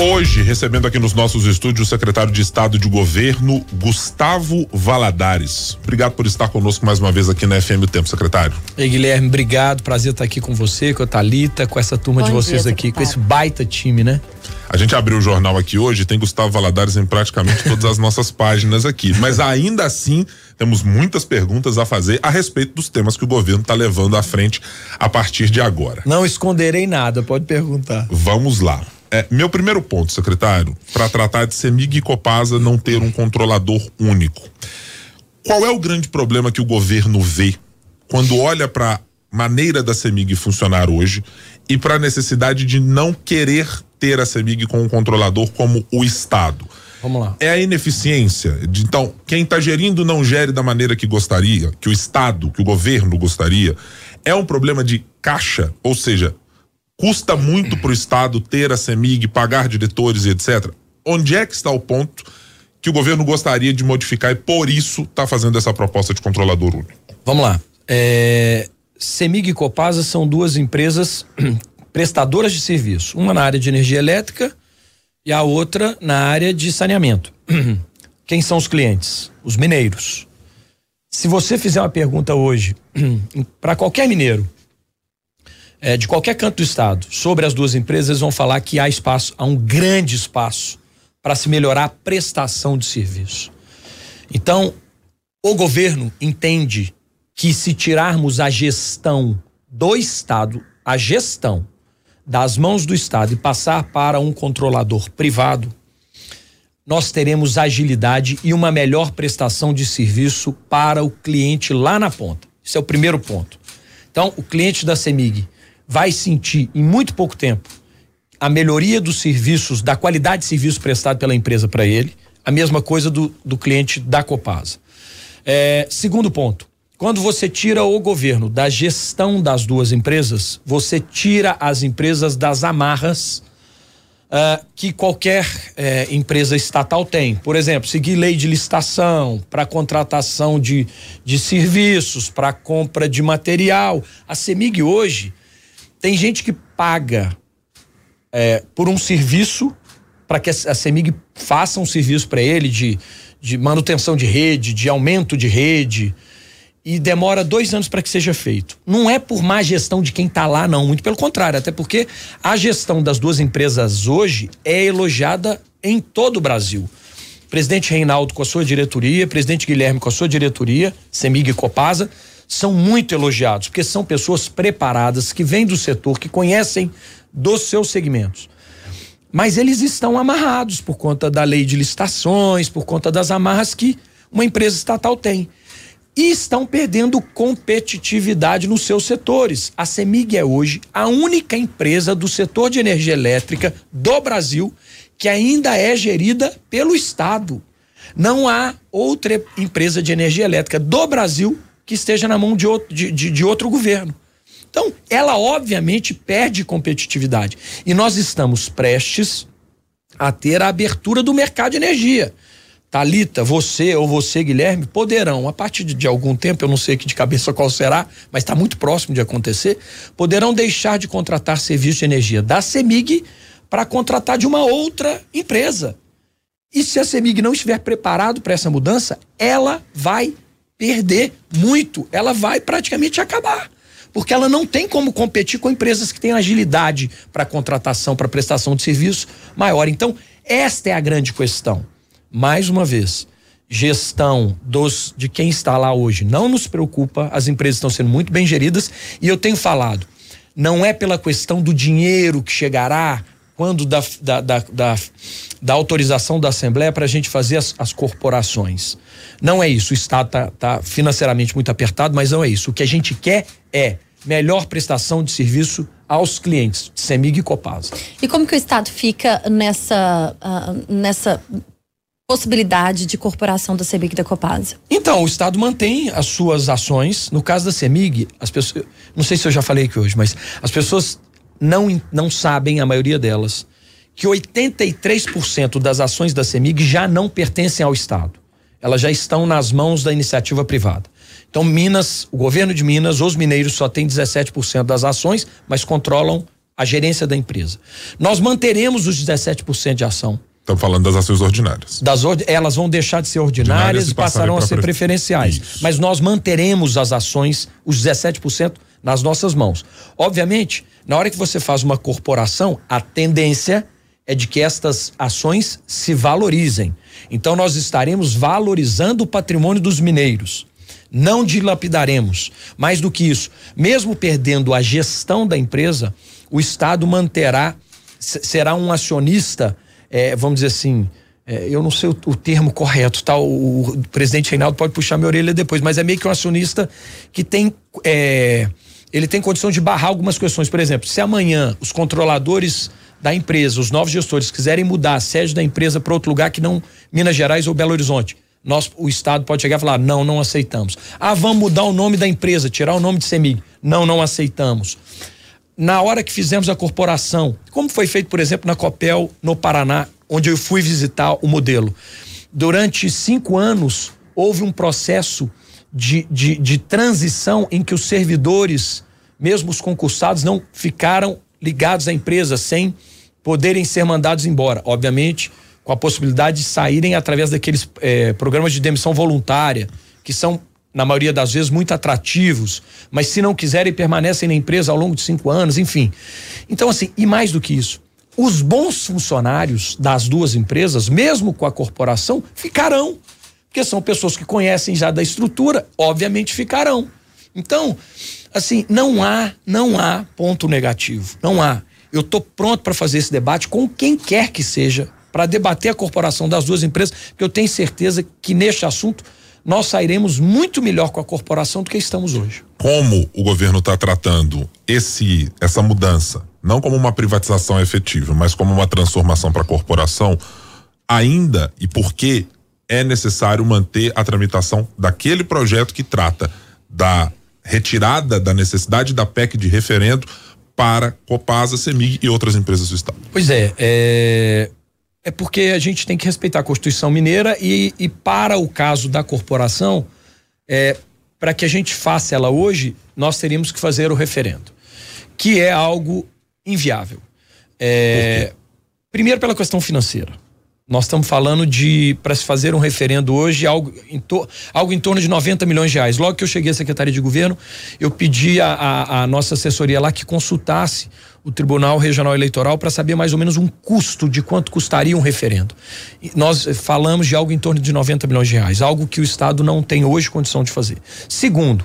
Hoje, recebendo aqui nos nossos estúdios o secretário de Estado de Governo, Gustavo Valadares. Obrigado por estar conosco mais uma vez aqui na FM o Tempo, secretário. Ei, Guilherme, obrigado. Prazer estar aqui com você, com a Thalita, com essa turma Bom de vocês dia, aqui, secretário. com esse baita time, né? A gente abriu o jornal aqui hoje, tem Gustavo Valadares em praticamente todas as nossas páginas aqui. Mas ainda assim, temos muitas perguntas a fazer a respeito dos temas que o governo está levando à frente a partir de agora. Não esconderei nada, pode perguntar. Vamos lá. É, meu primeiro ponto, secretário, para tratar de Semig e Copasa não ter um controlador único. Qual é o grande problema que o governo vê quando olha para maneira da Semig funcionar hoje e para a necessidade de não querer ter a CEMIG com um controlador como o Estado. Vamos lá. É a ineficiência. De, então, quem está gerindo não gere da maneira que gostaria, que o Estado, que o governo gostaria. É um problema de caixa, ou seja, custa muito para o Estado ter a CEMIG, pagar diretores e etc. Onde é que está o ponto que o governo gostaria de modificar e por isso está fazendo essa proposta de controlador único? Vamos lá. É, CEMIG e Copasa são duas empresas prestadoras de serviço, uma na área de energia elétrica e a outra na área de saneamento. Quem são os clientes? Os mineiros. Se você fizer uma pergunta hoje para qualquer mineiro, é, de qualquer canto do estado, sobre as duas empresas, eles vão falar que há espaço, há um grande espaço para se melhorar a prestação de serviço. Então, o governo entende que se tirarmos a gestão do estado, a gestão das mãos do Estado e passar para um controlador privado, nós teremos agilidade e uma melhor prestação de serviço para o cliente lá na ponta. Esse é o primeiro ponto. Então, o cliente da CEMIG vai sentir em muito pouco tempo a melhoria dos serviços, da qualidade de serviço prestado pela empresa para ele, a mesma coisa do, do cliente da Copasa. É, segundo ponto, quando você tira o governo da gestão das duas empresas, você tira as empresas das amarras uh, que qualquer uh, empresa estatal tem. Por exemplo, seguir lei de licitação para contratação de, de serviços, para compra de material. A CEMIG hoje tem gente que paga uh, por um serviço para que a CEMIG faça um serviço para ele de, de manutenção de rede, de aumento de rede e demora dois anos para que seja feito. Não é por má gestão de quem está lá, não. Muito pelo contrário, até porque a gestão das duas empresas hoje é elogiada em todo o Brasil. Presidente Reinaldo com a sua diretoria, presidente Guilherme com a sua diretoria, Semig e Copasa, são muito elogiados, porque são pessoas preparadas, que vêm do setor, que conhecem dos seus segmentos. Mas eles estão amarrados por conta da lei de licitações, por conta das amarras que uma empresa estatal tem e estão perdendo competitividade nos seus setores. A Semig é hoje a única empresa do setor de energia elétrica do Brasil que ainda é gerida pelo Estado. Não há outra empresa de energia elétrica do Brasil que esteja na mão de outro, de, de, de outro governo. Então, ela obviamente perde competitividade. E nós estamos prestes a ter a abertura do mercado de energia. Talita, você ou você, Guilherme, poderão, a partir de, de algum tempo, eu não sei aqui de cabeça qual será, mas está muito próximo de acontecer, poderão deixar de contratar serviço de energia da CEMIG para contratar de uma outra empresa. E se a CEMIG não estiver preparado para essa mudança, ela vai perder muito, ela vai praticamente acabar. Porque ela não tem como competir com empresas que têm agilidade para contratação, para prestação de serviço maior. Então, esta é a grande questão mais uma vez, gestão dos de quem está lá hoje não nos preocupa, as empresas estão sendo muito bem geridas e eu tenho falado, não é pela questão do dinheiro que chegará quando da, da, da, da, da autorização da Assembleia para a gente fazer as, as, corporações. Não é isso. O Estado está tá financeiramente muito apertado, mas não é isso. O que a gente quer é melhor prestação de serviço aos clientes, Semig e Copasa. E como que o Estado fica nessa, uh, nessa possibilidade de corporação da CEMIG da Copasa? Então, o Estado mantém as suas ações. No caso da CEMIG, as pessoas, não sei se eu já falei aqui hoje, mas as pessoas não, não sabem, a maioria delas, que 83% das ações da CEMIG já não pertencem ao Estado. Elas já estão nas mãos da iniciativa privada. Então, Minas, o governo de Minas, os mineiros só têm 17% das ações, mas controlam a gerência da empresa. Nós manteremos os 17% de ação. Estamos falando das ações ordinárias. Das ord elas vão deixar de ser ordinárias, ordinárias e passarão a ser preferenciais. Isso. Mas nós manteremos as ações, os 17%, nas nossas mãos. Obviamente, na hora que você faz uma corporação, a tendência é de que estas ações se valorizem. Então nós estaremos valorizando o patrimônio dos mineiros. Não dilapidaremos. Mais do que isso, mesmo perdendo a gestão da empresa, o Estado manterá, será um acionista, é, vamos dizer assim, é, eu não sei o, o, termo correto, tá? O, o, presidente Reinaldo pode puxar minha orelha depois, mas é meio que um acionista que tem. É, ele tem condição de barrar algumas questões. Por exemplo, se amanhã os controladores da empresa, os novos gestores quiserem mudar a sede da empresa para outro lugar que não Minas Gerais ou Belo Horizonte, nós, o Estado pode chegar e falar: não, não aceitamos. Ah, vamos mudar o nome da empresa, tirar o nome de CEMIG. Não, não aceitamos. Na hora que fizemos a corporação, como foi feito, por exemplo, na Copel, no Paraná, onde eu fui visitar o modelo, durante cinco anos houve um processo de, de, de transição em que os servidores, mesmo os concursados, não ficaram ligados à empresa sem poderem ser mandados embora. Obviamente, com a possibilidade de saírem através daqueles eh, programas de demissão voluntária, que são, na maioria das vezes, muito atrativos, mas se não quiserem, permanecem na empresa ao longo de cinco anos, enfim. Então, assim, e mais do que isso, os bons funcionários das duas empresas, mesmo com a corporação, ficarão. Porque são pessoas que conhecem já da estrutura, obviamente ficarão. Então, assim, não há, não há ponto negativo. Não há. Eu estou pronto para fazer esse debate com quem quer que seja, para debater a corporação das duas empresas, porque eu tenho certeza que neste assunto nós sairemos muito melhor com a corporação do que estamos hoje. Como o governo está tratando esse essa mudança, não como uma privatização efetiva, mas como uma transformação para a corporação, ainda e por que é necessário manter a tramitação daquele projeto que trata da retirada da necessidade da PEC de referendo para Copasa, Semig e outras empresas do Estado. Pois é, é, é porque a gente tem que respeitar a Constituição Mineira e, e para o caso da corporação, é, para que a gente faça ela hoje, nós teríamos que fazer o referendo, que é algo inviável. É, primeiro pela questão financeira. Nós estamos falando de, para se fazer um referendo hoje, algo em, to, algo em torno de 90 milhões de reais. Logo que eu cheguei à Secretaria de Governo, eu pedi a nossa assessoria lá que consultasse o Tribunal Regional Eleitoral para saber mais ou menos um custo de quanto custaria um referendo. E nós falamos de algo em torno de 90 milhões de reais, algo que o Estado não tem hoje condição de fazer. Segundo,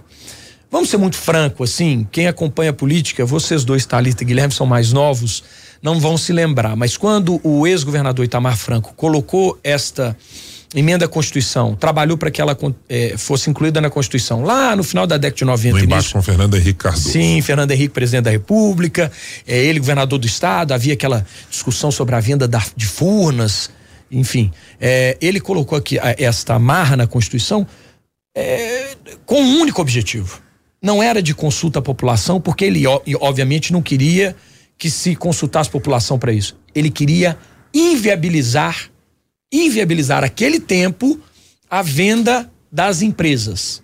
vamos ser muito franco assim, quem acompanha a política, vocês dois, Thalita e Guilherme, são mais novos não vão se lembrar, mas quando o ex-governador Itamar Franco colocou esta emenda à Constituição, trabalhou para que ela eh, fosse incluída na Constituição, lá no final da década de 90. No embaixo com Fernando Henrique Cardoso. Sim, Fernando Henrique, presidente da República, eh, ele, governador do Estado, havia aquela discussão sobre a venda da, de Furnas, enfim. Eh, ele colocou aqui a, esta amarra na Constituição com um único objetivo. Não era de consulta à população, porque ele, obviamente, não queria que se consultasse a população para isso. Ele queria inviabilizar, inviabilizar aquele tempo a venda das empresas.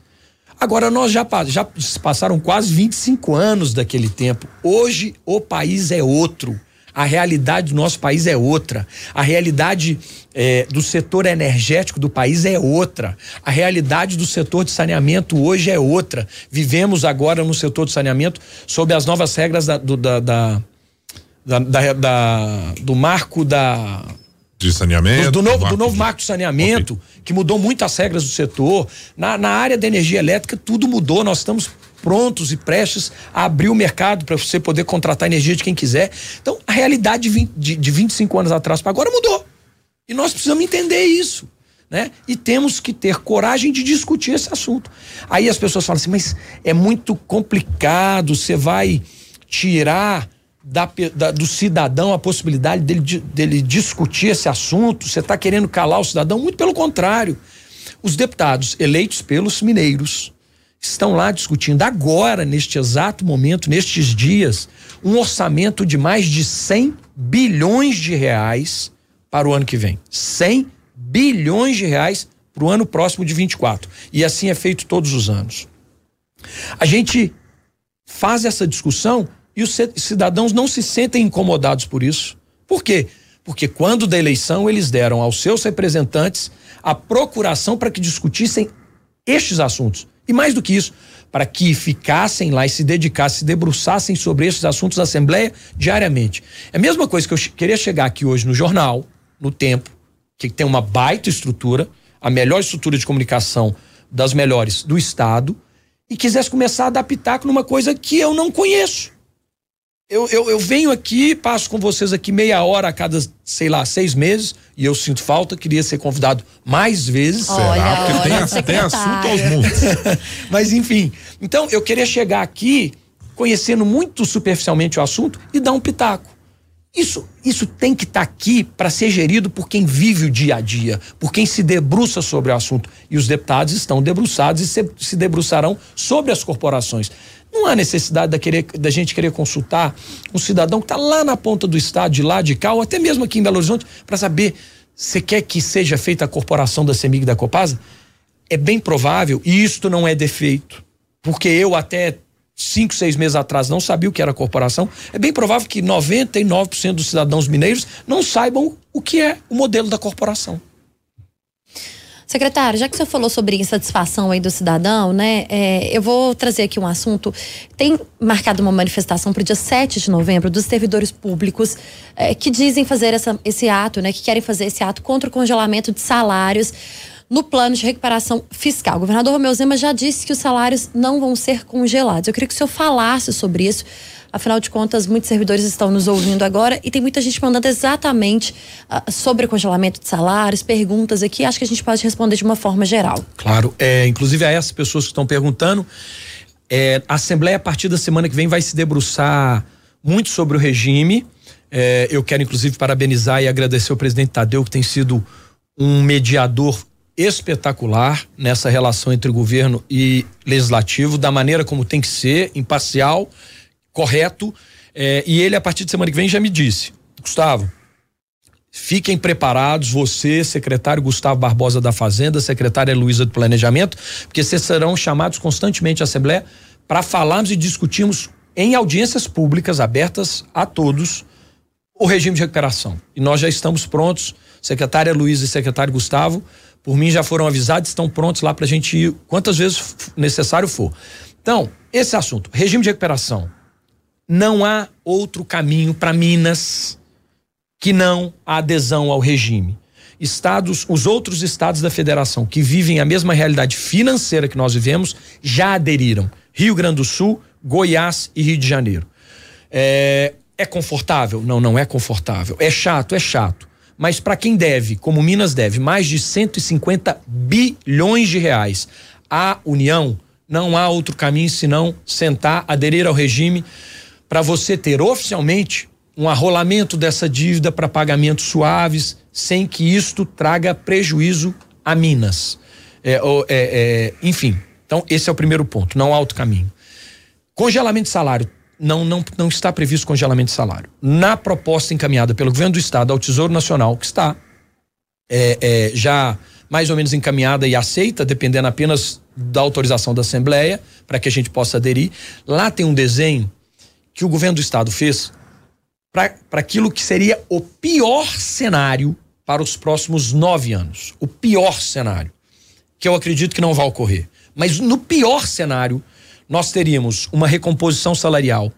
Agora nós já, já passaram quase 25 anos daquele tempo. Hoje o país é outro. A realidade do nosso país é outra. A realidade é, do setor energético do país é outra. A realidade do setor de saneamento hoje é outra. Vivemos agora no setor de saneamento sob as novas regras da, do, da, da da, da, da, do marco da. De saneamento. Do, do novo, do novo marco de saneamento, okay. que mudou muito as regras do setor. Na, na área da energia elétrica, tudo mudou. Nós estamos prontos e prestes a abrir o mercado para você poder contratar energia de quem quiser. Então, a realidade de, 20, de, de 25 anos atrás para agora mudou. E nós precisamos entender isso. Né? E temos que ter coragem de discutir esse assunto. Aí as pessoas falam assim, mas é muito complicado, você vai tirar da, da, do cidadão a possibilidade dele, dele discutir esse assunto, você está querendo calar o cidadão, muito pelo contrário. Os deputados eleitos pelos mineiros estão lá discutindo agora, neste exato momento, nestes dias, um orçamento de mais de 100 bilhões de reais para o ano que vem. 100 bilhões de reais para o ano próximo de 24. E assim é feito todos os anos. A gente faz essa discussão e os cidadãos não se sentem incomodados por isso. Por quê? Porque quando da eleição eles deram aos seus representantes a procuração para que discutissem estes assuntos. E mais do que isso, para que ficassem lá e se dedicassem, se debruçassem sobre esses assuntos na Assembleia diariamente. É a mesma coisa que eu queria chegar aqui hoje no jornal, no Tempo, que tem uma baita estrutura, a melhor estrutura de comunicação das melhores do Estado, e quisesse começar a pitaco numa coisa que eu não conheço. Eu, eu, eu, venho aqui, passo com vocês aqui meia hora a cada, sei lá, seis meses, e eu sinto falta, queria ser convidado mais vezes. Olha, Será? Porque olha, tem, tem assunto aos mundos. Mas enfim, então eu queria chegar aqui conhecendo muito superficialmente o assunto e dar um pitaco. Isso, isso tem que estar tá aqui para ser gerido por quem vive o dia a dia, por quem se debruça sobre o assunto. E os deputados estão debruçados e se, se debruçarão sobre as corporações. Não há necessidade da, querer, da gente querer consultar um cidadão que está lá na ponta do estado, de lá de cá, ou até mesmo aqui em Belo Horizonte, para saber se quer que seja feita a corporação da CEMIG da Copasa. É bem provável, e isto não é defeito, porque eu até cinco, seis meses atrás não sabia o que era corporação, é bem provável que 99% dos cidadãos mineiros não saibam o que é o modelo da corporação. Secretário, já que você falou sobre insatisfação aí do cidadão, né? É, eu vou trazer aqui um assunto. Tem marcado uma manifestação para o dia 7 de novembro dos servidores públicos é, que dizem fazer essa, esse ato, né? Que querem fazer esse ato contra o congelamento de salários no plano de recuperação fiscal. O governador Romeu Zema já disse que os salários não vão ser congelados. Eu queria que o senhor falasse sobre isso. Afinal de contas, muitos servidores estão nos ouvindo agora e tem muita gente mandando exatamente uh, sobre o congelamento de salários, perguntas aqui. Acho que a gente pode responder de uma forma geral. Claro. É, inclusive a essas pessoas que estão perguntando, é, a Assembleia, a partir da semana que vem, vai se debruçar muito sobre o regime. É, eu quero, inclusive, parabenizar e agradecer ao presidente Tadeu, que tem sido um mediador espetacular nessa relação entre governo e legislativo, da maneira como tem que ser, imparcial correto. É, e ele, a partir de semana que vem, já me disse: Gustavo, fiquem preparados, você, secretário Gustavo Barbosa da Fazenda, secretária Luísa do Planejamento, porque vocês serão chamados constantemente à Assembleia para falarmos e discutirmos em audiências públicas abertas a todos o regime de recuperação. E nós já estamos prontos, secretária Luísa e secretário Gustavo, por mim já foram avisados, estão prontos lá para a gente ir quantas vezes necessário for. Então, esse assunto, regime de recuperação, não há outro caminho para Minas que não a adesão ao regime. Estados, os outros estados da federação que vivem a mesma realidade financeira que nós vivemos já aderiram. Rio Grande do Sul, Goiás e Rio de Janeiro. É, é confortável? Não, não é confortável. É chato, é chato. Mas para quem deve, como Minas deve, mais de 150 bilhões de reais à União, não há outro caminho senão sentar, aderir ao regime para você ter oficialmente um arrolamento dessa dívida para pagamentos suaves, sem que isto traga prejuízo a Minas. É, é, é, enfim, então esse é o primeiro ponto, não há outro caminho. Congelamento de salário. Não, não, não está previsto congelamento de salário. Na proposta encaminhada pelo governo do estado ao Tesouro Nacional, que está é, é, já mais ou menos encaminhada e aceita, dependendo apenas da autorização da Assembleia, para que a gente possa aderir, lá tem um desenho que o governo do estado fez para aquilo que seria o pior cenário para os próximos nove anos. O pior cenário, que eu acredito que não vai ocorrer. Mas no pior cenário, nós teríamos uma recomposição salarial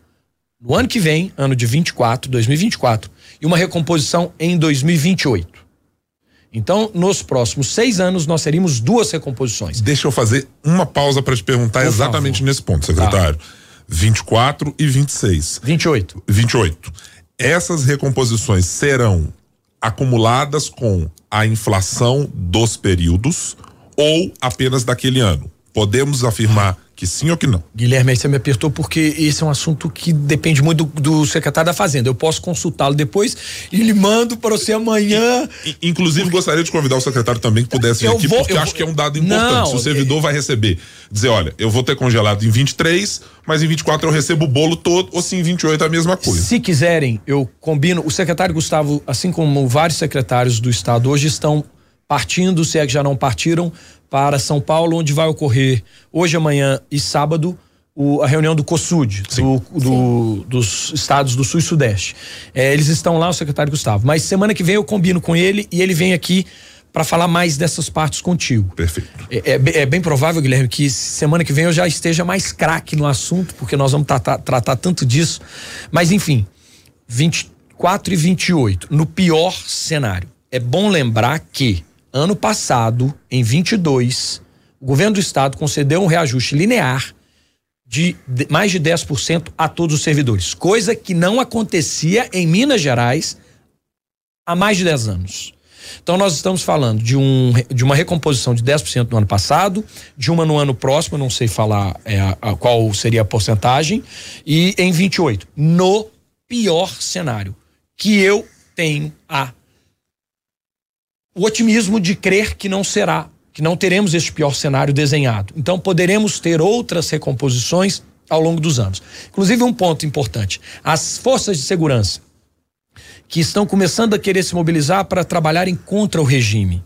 no ano que vem, ano de 24, 2024, e uma recomposição em 2028. Então, nos próximos seis anos, nós teríamos duas recomposições. Deixa eu fazer uma pausa para te perguntar Por exatamente favor. nesse ponto, secretário. Tá. 24 e 26. 28. 28. Essas recomposições serão acumuladas com a inflação dos períodos ou apenas daquele ano? Podemos afirmar que sim ou que não? Guilherme, aí você me apertou porque esse é um assunto que depende muito do, do secretário da Fazenda. Eu posso consultá-lo depois e lhe mando para você amanhã. Inclusive, porque... gostaria de convidar o secretário também que pudesse vir eu aqui, vou, porque acho vou... que é um dado importante. Não, Se o servidor é... vai receber, dizer, olha, eu vou ter congelado em 23, mas em 24 eu recebo o bolo todo, ou se em 28 é a mesma coisa. Se quiserem, eu combino. O secretário Gustavo, assim como vários secretários do Estado hoje estão partindo, se é que já não partiram, para São Paulo, onde vai ocorrer hoje, amanhã e sábado o, a reunião do COSUD, do, do, dos estados do Sul e Sudeste. É, eles estão lá, o secretário Gustavo. Mas semana que vem eu combino com ele e ele vem aqui para falar mais dessas partes contigo. Perfeito. É, é, é, bem provável, Guilherme, que semana que vem eu já esteja mais craque no assunto, porque nós vamos tratar, tratar tanto disso. Mas, enfim, 24 e 28, no pior cenário. É bom lembrar que ano passado, em 22, o governo do estado concedeu um reajuste linear de mais de 10% a todos os servidores, coisa que não acontecia em Minas Gerais há mais de 10 anos. Então nós estamos falando de, um, de uma recomposição de 10% no ano passado, de uma no ano próximo, não sei falar é, a, a, qual seria a porcentagem, e em 28, no pior cenário, que eu tenho a o otimismo de crer que não será, que não teremos este pior cenário desenhado. Então poderemos ter outras recomposições ao longo dos anos. Inclusive um ponto importante, as forças de segurança que estão começando a querer se mobilizar para trabalharem contra o regime.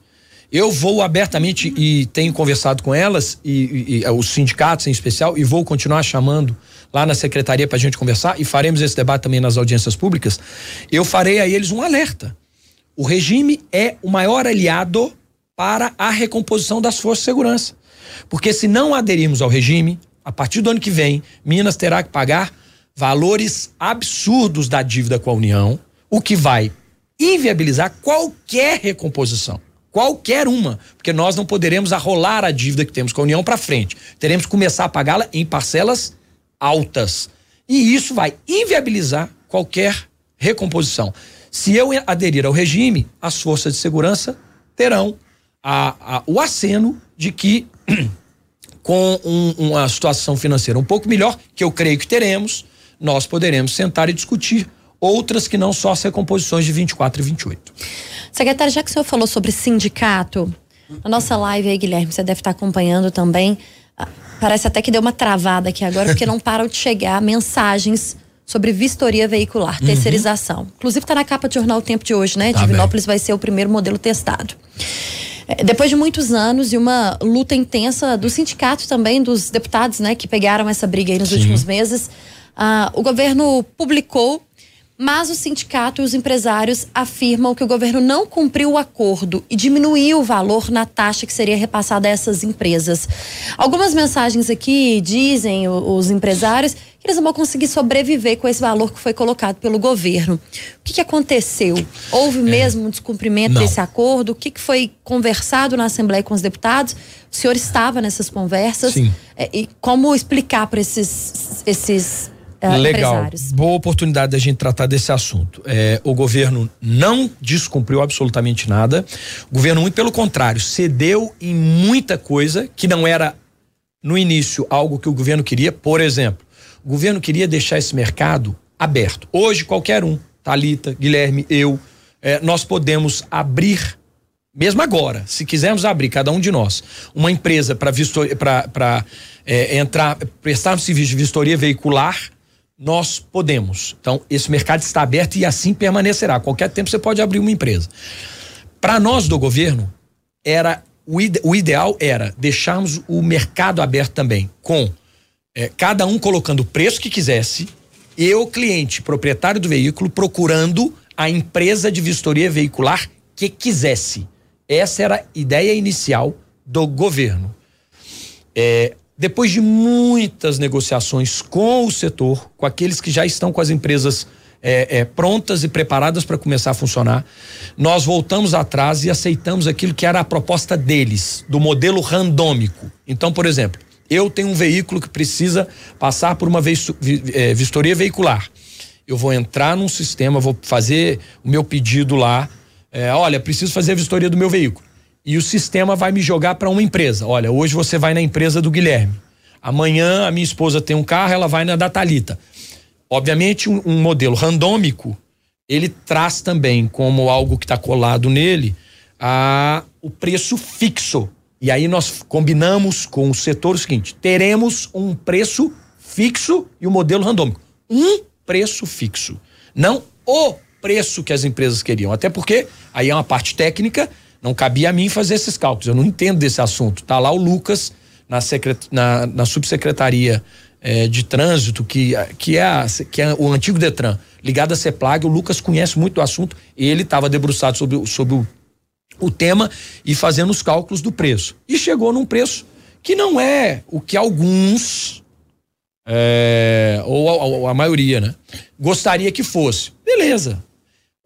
Eu vou abertamente e tenho conversado com elas e, e, os sindicatos em especial e vou continuar chamando lá na secretaria para a gente conversar e faremos esse debate também nas audiências públicas. Eu farei a eles um alerta o regime é o maior aliado para a recomposição das forças de segurança. Porque se não aderirmos ao regime, a partir do ano que vem, Minas terá que pagar valores absurdos da dívida com a União, o que vai inviabilizar qualquer recomposição. Qualquer uma, porque nós não poderemos arrolar a dívida que temos com a União para frente. Teremos que começar a pagá-la em parcelas altas. E isso vai inviabilizar qualquer recomposição. Se eu aderir ao regime, as forças de segurança terão a, a, o aceno de que, com um, uma situação financeira um pouco melhor, que eu creio que teremos, nós poderemos sentar e discutir outras que não só as recomposições de 24 e 28. Secretário, já que o senhor falou sobre sindicato, a nossa live aí, Guilherme, você deve estar acompanhando também. Ah, parece até que deu uma travada aqui agora, porque não param de chegar mensagens sobre vistoria veicular, uhum. terceirização. Inclusive está na capa do jornal O Tempo de hoje, né? Tá Divinópolis bem. vai ser o primeiro modelo testado. É, depois de muitos anos e uma luta intensa do sindicato também, dos deputados, né, que pegaram essa briga aí nos Sim. últimos meses, uh, o governo publicou mas o sindicato e os empresários afirmam que o governo não cumpriu o acordo e diminuiu o valor na taxa que seria repassada a essas empresas. Algumas mensagens aqui dizem os empresários que eles não vão conseguir sobreviver com esse valor que foi colocado pelo governo. O que, que aconteceu? Houve é. mesmo um descumprimento não. desse acordo? O que, que foi conversado na Assembleia com os deputados? O senhor estava nessas conversas? Sim. É, e como explicar para esses, esses uh, Legal. Boa oportunidade da gente tratar desse assunto. É, o governo não descumpriu absolutamente nada. O governo, muito pelo contrário, cedeu em muita coisa que não era, no início, algo que o governo queria. Por exemplo, o governo queria deixar esse mercado aberto. Hoje, qualquer um, Talita, Guilherme, eu, é, nós podemos abrir mesmo agora, se quisermos abrir, cada um de nós, uma empresa para é, entrar, prestar um serviço de vistoria veicular nós podemos. Então, esse mercado está aberto e assim permanecerá. qualquer tempo você pode abrir uma empresa. Para nós do governo, era o, ide, o, ideal era deixarmos o mercado aberto também, com é, cada um colocando o preço que quisesse e o cliente, proprietário do veículo, procurando a empresa de vistoria veicular que quisesse. Essa era a ideia inicial do governo. É, depois de muitas negociações com o setor, com aqueles que já estão com as empresas é, é, prontas e preparadas para começar a funcionar, nós voltamos atrás e aceitamos aquilo que era a proposta deles, do modelo randômico. Então, por exemplo, eu tenho um veículo que precisa passar por uma é, vistoria veicular. Eu vou entrar num sistema, vou fazer o meu pedido lá. É, olha, preciso fazer a vistoria do meu veículo e o sistema vai me jogar para uma empresa. Olha, hoje você vai na empresa do Guilherme. Amanhã a minha esposa tem um carro, ela vai na da Thalita. Obviamente, um, um modelo randômico, ele traz também como algo que está colado nele a, o preço fixo. E aí nós combinamos com o setor o seguinte: teremos um preço fixo e o um modelo randômico. Um preço fixo. Não o preço que as empresas queriam. Até porque aí é uma parte técnica Não cabia a mim fazer esses cálculos. Eu não entendo desse assunto. Tá lá o Lucas na, secret, na, na subsecretaria é, de trânsito, que, que, é a, que é o antigo Detran, ligado à CEPLAG. O Lucas conhece muito do assunto. Ele estava debruçado sobre, sobre o, o tema e fazendo os cálculos do preço. E chegou num preço que não é o que alguns, é, ou, ou a maioria, né, gostaria que fosse. Beleza.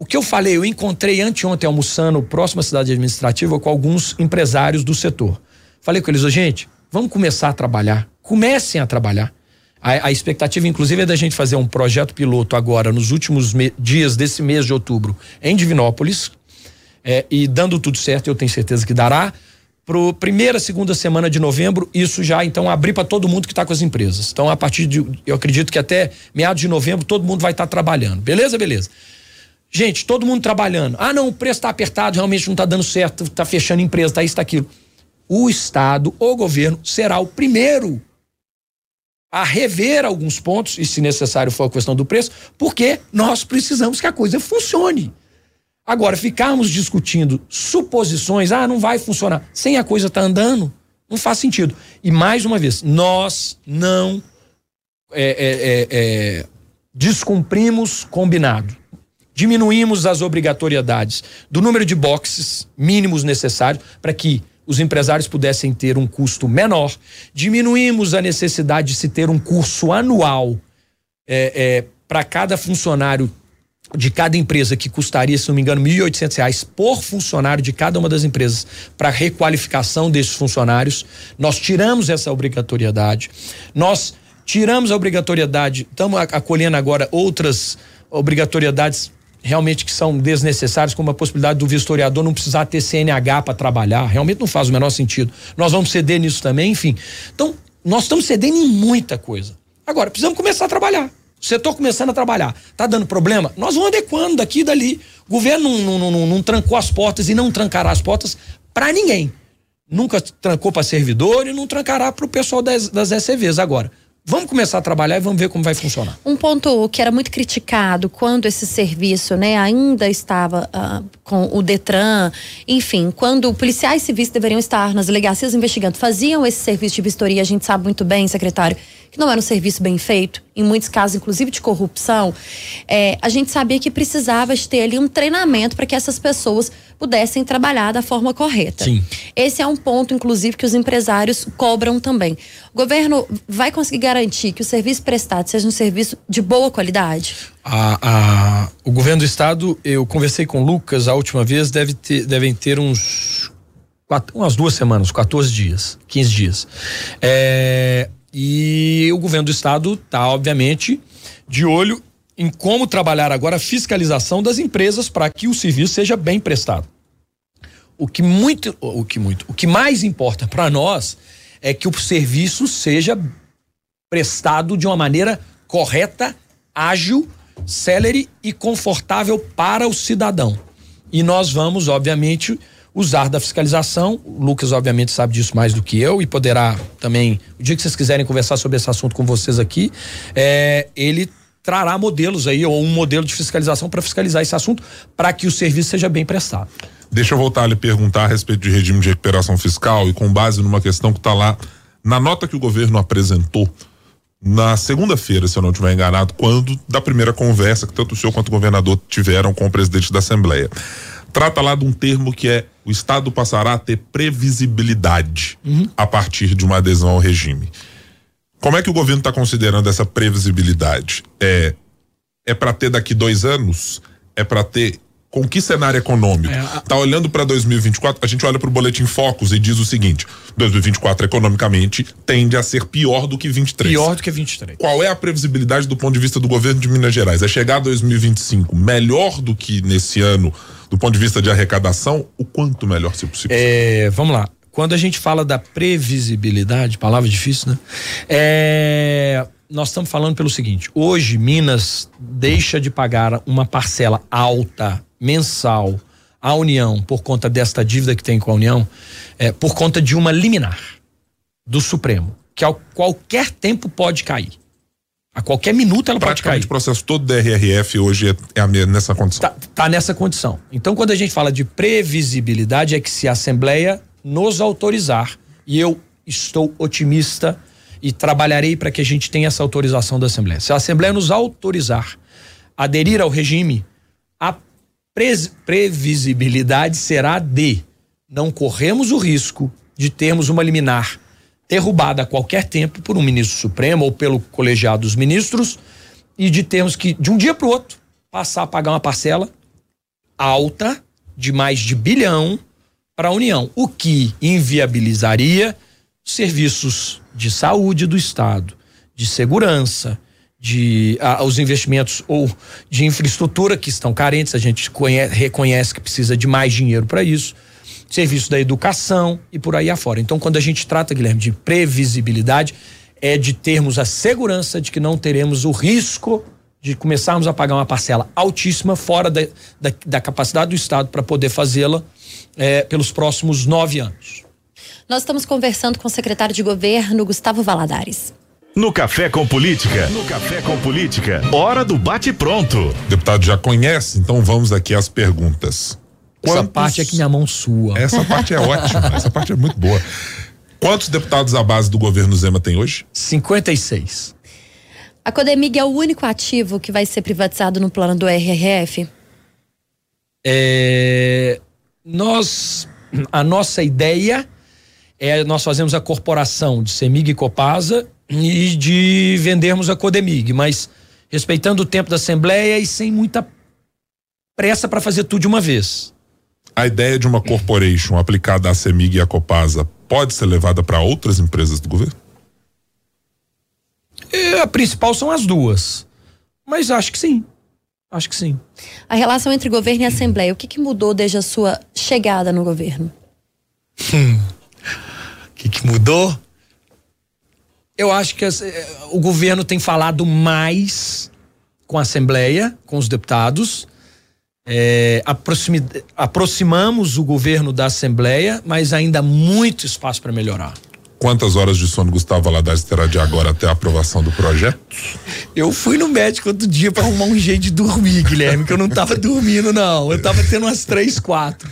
O que eu falei, eu encontrei anteontem almoçando próxima cidade administrativa com alguns empresários do setor. Falei com eles, gente, vamos começar a trabalhar. Comecem a trabalhar. A, a, expectativa, inclusive, é da gente fazer um projeto piloto agora, nos últimos dias desse mês de outubro, em Divinópolis. É, e dando tudo certo, eu tenho certeza que dará. Pro primeira, segunda semana de novembro, isso já então abrir para todo mundo que está com as empresas. Então, a partir de. Eu acredito que até meados de novembro todo mundo vai estar tá trabalhando. Beleza? Beleza. Gente, todo mundo trabalhando. Ah, não, o preço está apertado, realmente não está dando certo, está fechando empresa, está isso, está aquilo. O Estado, o governo, será o primeiro a rever alguns pontos, e se necessário for a questão do preço, porque nós precisamos que a coisa funcione. Agora, ficarmos discutindo suposições, ah, não vai funcionar, sem a coisa estar tá andando, não faz sentido. E mais uma vez, nós não é, é, é, é descumprimos combinado. Diminuímos as obrigatoriedades do número de boxes mínimos necessários para que os empresários pudessem ter um custo menor, diminuímos a necessidade de se ter um curso anual é, é, para cada funcionário de cada empresa que custaria, se não me engano, R$ reais por funcionário de cada uma das empresas para requalificação desses funcionários. Nós tiramos essa obrigatoriedade. Nós tiramos a obrigatoriedade, estamos acolhendo agora outras obrigatoriedades realmente que são desnecessários, como a possibilidade do vistoriador não precisar ter CNH para trabalhar, realmente não faz o menor sentido. Nós vamos ceder nisso também, enfim. Então, nós estamos cedendo em muita coisa. Agora, precisamos começar a trabalhar. O setor começando a trabalhar. Tá dando problema? Nós vamos adequando daqui e dali. O governo não, não, não, não trancou as portas e não trancará as portas para ninguém. Nunca trancou para servidor e não trancará para o pessoal das, das SCVs agora. Vamos começar a trabalhar e vamos ver como vai funcionar. Um ponto que era muito criticado quando esse serviço, né, ainda estava uh, com o Detran, enfim, quando policiais civis deveriam estar nas delegacias investigando, faziam esse serviço de vistoria, a gente sabe muito bem, secretário, que não era um serviço bem feito, em muitos casos, inclusive de corrupção, é, a gente sabia que precisava ter ali um treinamento para que essas pessoas pudessem trabalhar da forma correta. Sim. Esse é um ponto, inclusive, que os empresários cobram também. O governo vai conseguir garantir que o serviço prestado seja um serviço de boa qualidade? A, a, o governo do estado, eu conversei com o Lucas a última vez, deve ter, devem ter uns quatro, umas duas semanas, 14 dias, 15 dias. É, e o governo do estado está, obviamente, de olho em como trabalhar agora a fiscalização das empresas para que o serviço seja bem prestado. O que muito, o que muito, o que mais importa para nós é que o serviço seja prestado de uma maneira correta, ágil, célere e confortável para o cidadão. E nós vamos, obviamente, usar da fiscalização. O Lucas, obviamente, sabe disso mais do que eu e poderá também, o dia que vocês quiserem conversar sobre esse assunto com vocês aqui, é, ele trará modelos aí, ou um modelo de fiscalização para fiscalizar esse assunto, para que o serviço seja bem prestado. Deixa eu voltar a lhe perguntar a respeito de regime de recuperação fiscal e com base numa questão que está lá na nota que o governo apresentou na segunda-feira, se eu não estiver enganado, quando da primeira conversa que tanto o senhor quanto o governador tiveram com o presidente da Assembleia. Trata lá de um termo que é o Estado passará a ter previsibilidade uhum. a partir de uma adesão ao regime. Como é que o governo está considerando essa previsibilidade? É, é para ter daqui dois anos? É para ter com que cenário econômico? É, a... Tá olhando para 2024, a gente olha para o boletim Focus e diz o seguinte: 2024 economicamente tende a ser pior do que 23. Pior do que 23. Qual é a previsibilidade do ponto de vista do governo de Minas Gerais? É chegar a 2025 melhor do que nesse ano do ponto de vista de arrecadação? O quanto melhor, se possível? É, vamos lá. Quando a gente fala da previsibilidade, palavra difícil, né? É, nós estamos falando pelo seguinte: hoje Minas deixa de pagar uma parcela alta mensal à União por conta desta dívida que tem com a União, é, por conta de uma liminar do Supremo, que a qualquer tempo pode cair. A qualquer minuto ela pode cair. Praticamente o processo todo da RRF hoje é, é nessa condição. Tá, tá nessa condição. Então, quando a gente fala de previsibilidade, é que se a Assembleia nos autorizar, e eu estou otimista e trabalharei para que a gente tenha essa autorização da Assembleia. Se a Assembleia nos autorizar a aderir ao regime, a previsibilidade será de não corremos o risco de termos uma liminar derrubada a qualquer tempo por um ministro supremo ou pelo colegiado dos ministros e de termos que, de um dia para o outro, passar a pagar uma parcela alta de mais de bilhão para a União, o que inviabilizaria serviços de saúde do Estado, de segurança, de ah, os investimentos ou de infraestrutura que estão carentes, a gente conhe- reconhece que precisa de mais dinheiro para isso, serviço da educação e por aí afora. Então, quando a gente trata, Guilherme, de previsibilidade, é de termos a segurança de que não teremos o risco de começarmos a pagar uma parcela altíssima fora da, da, da capacidade do Estado para poder fazê-la eh, pelos próximos nove anos. Nós estamos conversando com o secretário de governo, Gustavo Valadares. No Café com Política. No Café com Política. Hora do bate-pronto. O deputado já conhece, então vamos aqui às perguntas. Essa Quantos- parte é que minha mão sua. Essa parte é ótima, essa parte é muito boa. Quantos deputados à base do governo Zema tem hoje? 56. A Codemig é o único ativo que vai ser privatizado no plano do RRF? É, nós, a nossa ideia é nós fazemos a corporação de Semig e Copasa e de vendermos a Codemig, mas respeitando o tempo da Assembleia e sem muita pressa para fazer tudo de uma vez. A ideia de uma corporation aplicada à CEMIG e à Copasa pode ser levada para outras empresas do governo? É, a principal são as duas, mas acho que sim. Acho que sim. A relação entre governo e Assembleia, o que, que mudou desde a sua chegada no governo? O que, que mudou? Eu acho que as- eh, o governo tem falado mais com a Assembleia, com os deputados. Aproximi- aproximamos o governo da Assembleia, mas ainda há muito espaço para melhorar. Quantas horas de sono Gustavo Valadares terá de agora até a aprovação do projeto? Eu fui no médico outro dia para arrumar um jeito de dormir, Guilherme, que eu não tava dormindo, não. Eu tava tendo umas três, quatro.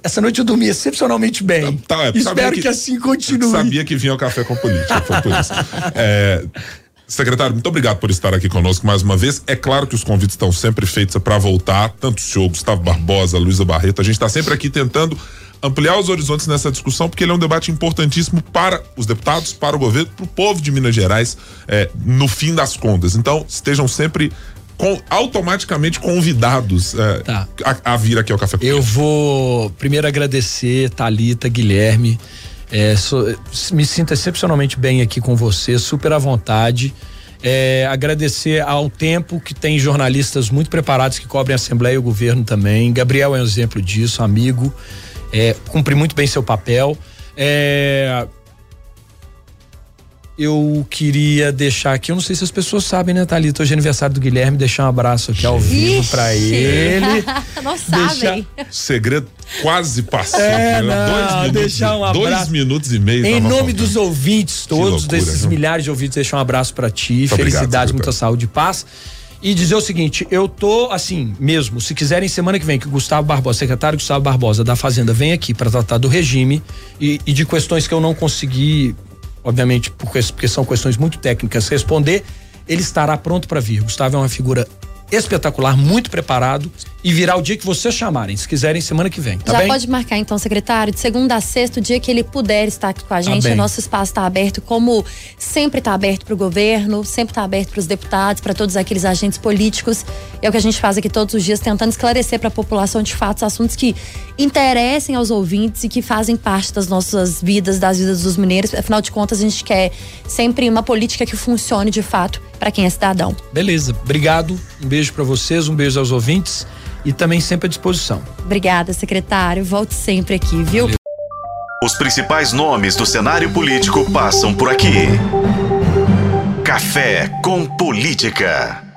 Essa noite eu dormi excepcionalmente bem. Tá, é, Espero que, que- assim continue. Sabia que vinha o café com política, foi por isso. É, secretário, muito obrigado por estar aqui conosco mais uma vez. É claro que os convites estão sempre feitos para voltar, tanto o senhor, Gustavo Barbosa, Luísa Barreto. A gente está sempre aqui tentando ampliar os horizontes nessa discussão, porque ele é um debate importantíssimo para os deputados, para o governo, para o povo de Minas Gerais, é, no fim das contas. Então, estejam sempre com- automaticamente convidados é, Tá. a, a vir aqui ao Café com Eu vou primeiro agradecer Talita, Guilherme. É, sou- me sinto excepcionalmente bem aqui com você, super à vontade. É, agradecer ao tempo que tem jornalistas muito preparados que cobrem a Assembleia e o governo também. Gabriel é um exemplo disso, amigo. É, muito bem seu papel. É, eu queria deixar aqui, eu não sei se as pessoas sabem, né, Thalita? Hoje é aniversário do Guilherme, deixar um abraço aqui ao vivo pra Ixi. ele. Não Deixa- sabem. Segredo quase passado. É, né? não, dois minutos, deixar um dois abraço. minutos e meio. Em nome dos ouvintes, todos loucura, desses milhares de ouvintes, deixar um abraço pra ti, Muito obrigado, felicidade, secretário. muita saúde e paz. E dizer o seguinte, eu tô assim, mesmo, se quiserem semana que vem que o Gustavo Barbosa, secretário Gustavo Barbosa da Fazenda vem aqui para tratar do regime e, e de questões que eu não consegui, obviamente, porque, são questões muito técnicas, responder, ele estará pronto para vir. Gustavo é uma figura espetacular, muito preparado e virá o dia que vocês chamarem, se quiserem semana que vem, tá Já bem? pode marcar então, secretário, de segunda a sexta, o dia que ele puder estar aqui com a gente, bem. o nosso espaço está aberto, como sempre está aberto para o governo, sempre está aberto para os deputados, para todos aqueles agentes políticos. É o que a gente faz aqui todos os dias, tentando esclarecer para a população de fato os assuntos que interessem aos ouvintes e que fazem parte das nossas vidas, das vidas dos mineiros. Afinal de contas, a gente quer sempre uma política que funcione de fato para quem é cidadão. Beleza, obrigado. Um beijo pra vocês, um beijo aos ouvintes e também sempre à disposição. Obrigada, secretário. Volte sempre aqui, viu? Os principais nomes do cenário político passam por aqui. Café com Política.